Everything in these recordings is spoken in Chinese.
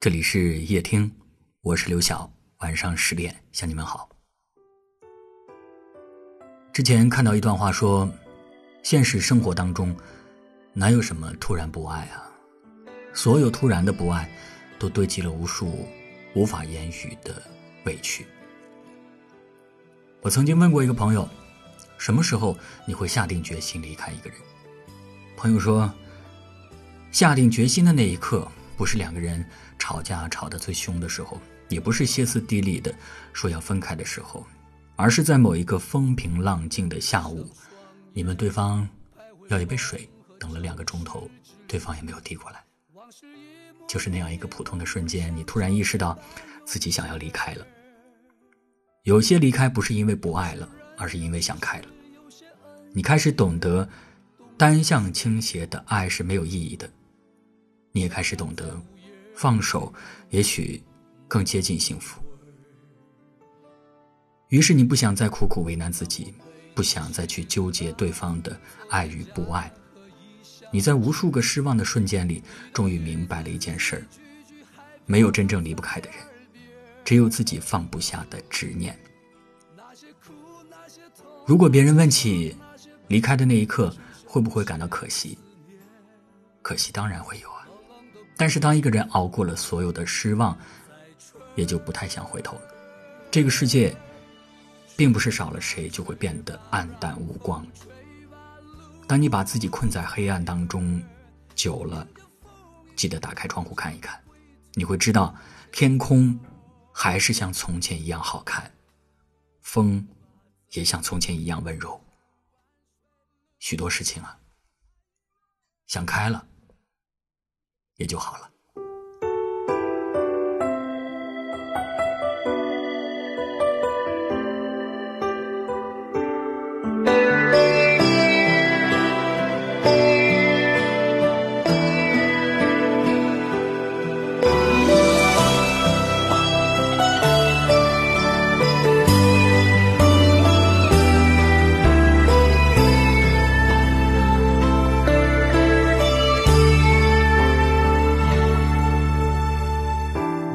这里是夜听，我是刘晓。晚上十点向你们好。之前看到一段话说，现实生活当中哪有什么突然不爱啊？所有突然的不爱，都堆积了无数无法言语的委屈。我曾经问过一个朋友，什么时候你会下定决心离开一个人？朋友说，下定决心的那一刻。不是两个人吵架吵得最凶的时候，也不是歇斯底里的说要分开的时候，而是在某一个风平浪静的下午，你们对方要一杯水，等了两个钟头，对方也没有递过来。就是那样一个普通的瞬间，你突然意识到自己想要离开了。有些离开不是因为不爱了，而是因为想开了。你开始懂得，单向倾斜的爱是没有意义的。你也开始懂得，放手也许更接近幸福。于是你不想再苦苦为难自己，不想再去纠结对方的爱与不爱。你在无数个失望的瞬间里，终于明白了一件事儿：没有真正离不开的人，只有自己放不下的执念。如果别人问起离开的那一刻会不会感到可惜，可惜当然会有啊。但是，当一个人熬过了所有的失望，也就不太想回头了。这个世界，并不是少了谁就会变得暗淡无光。当你把自己困在黑暗当中久了，记得打开窗户看一看，你会知道，天空还是像从前一样好看，风也像从前一样温柔。许多事情啊，想开了。也就好了。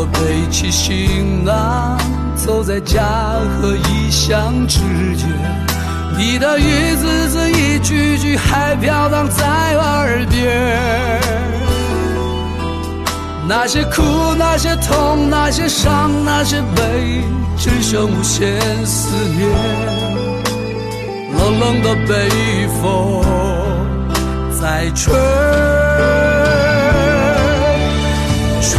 我背起行囊，走在家和异乡之间，你的一字字、一句句还飘荡在耳边。那些苦，那些痛，那些伤，那些悲，只剩无限思念。冷冷的北风在吹。吹，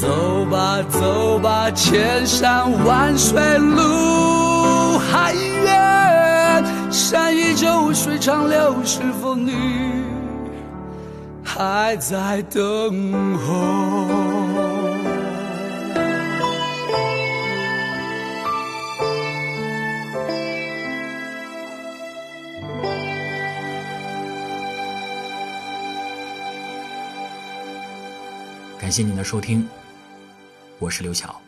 走吧，走吧，千山万水路还远，山依旧，水长流，是否你还在等候？感谢您的收听，我是刘晓。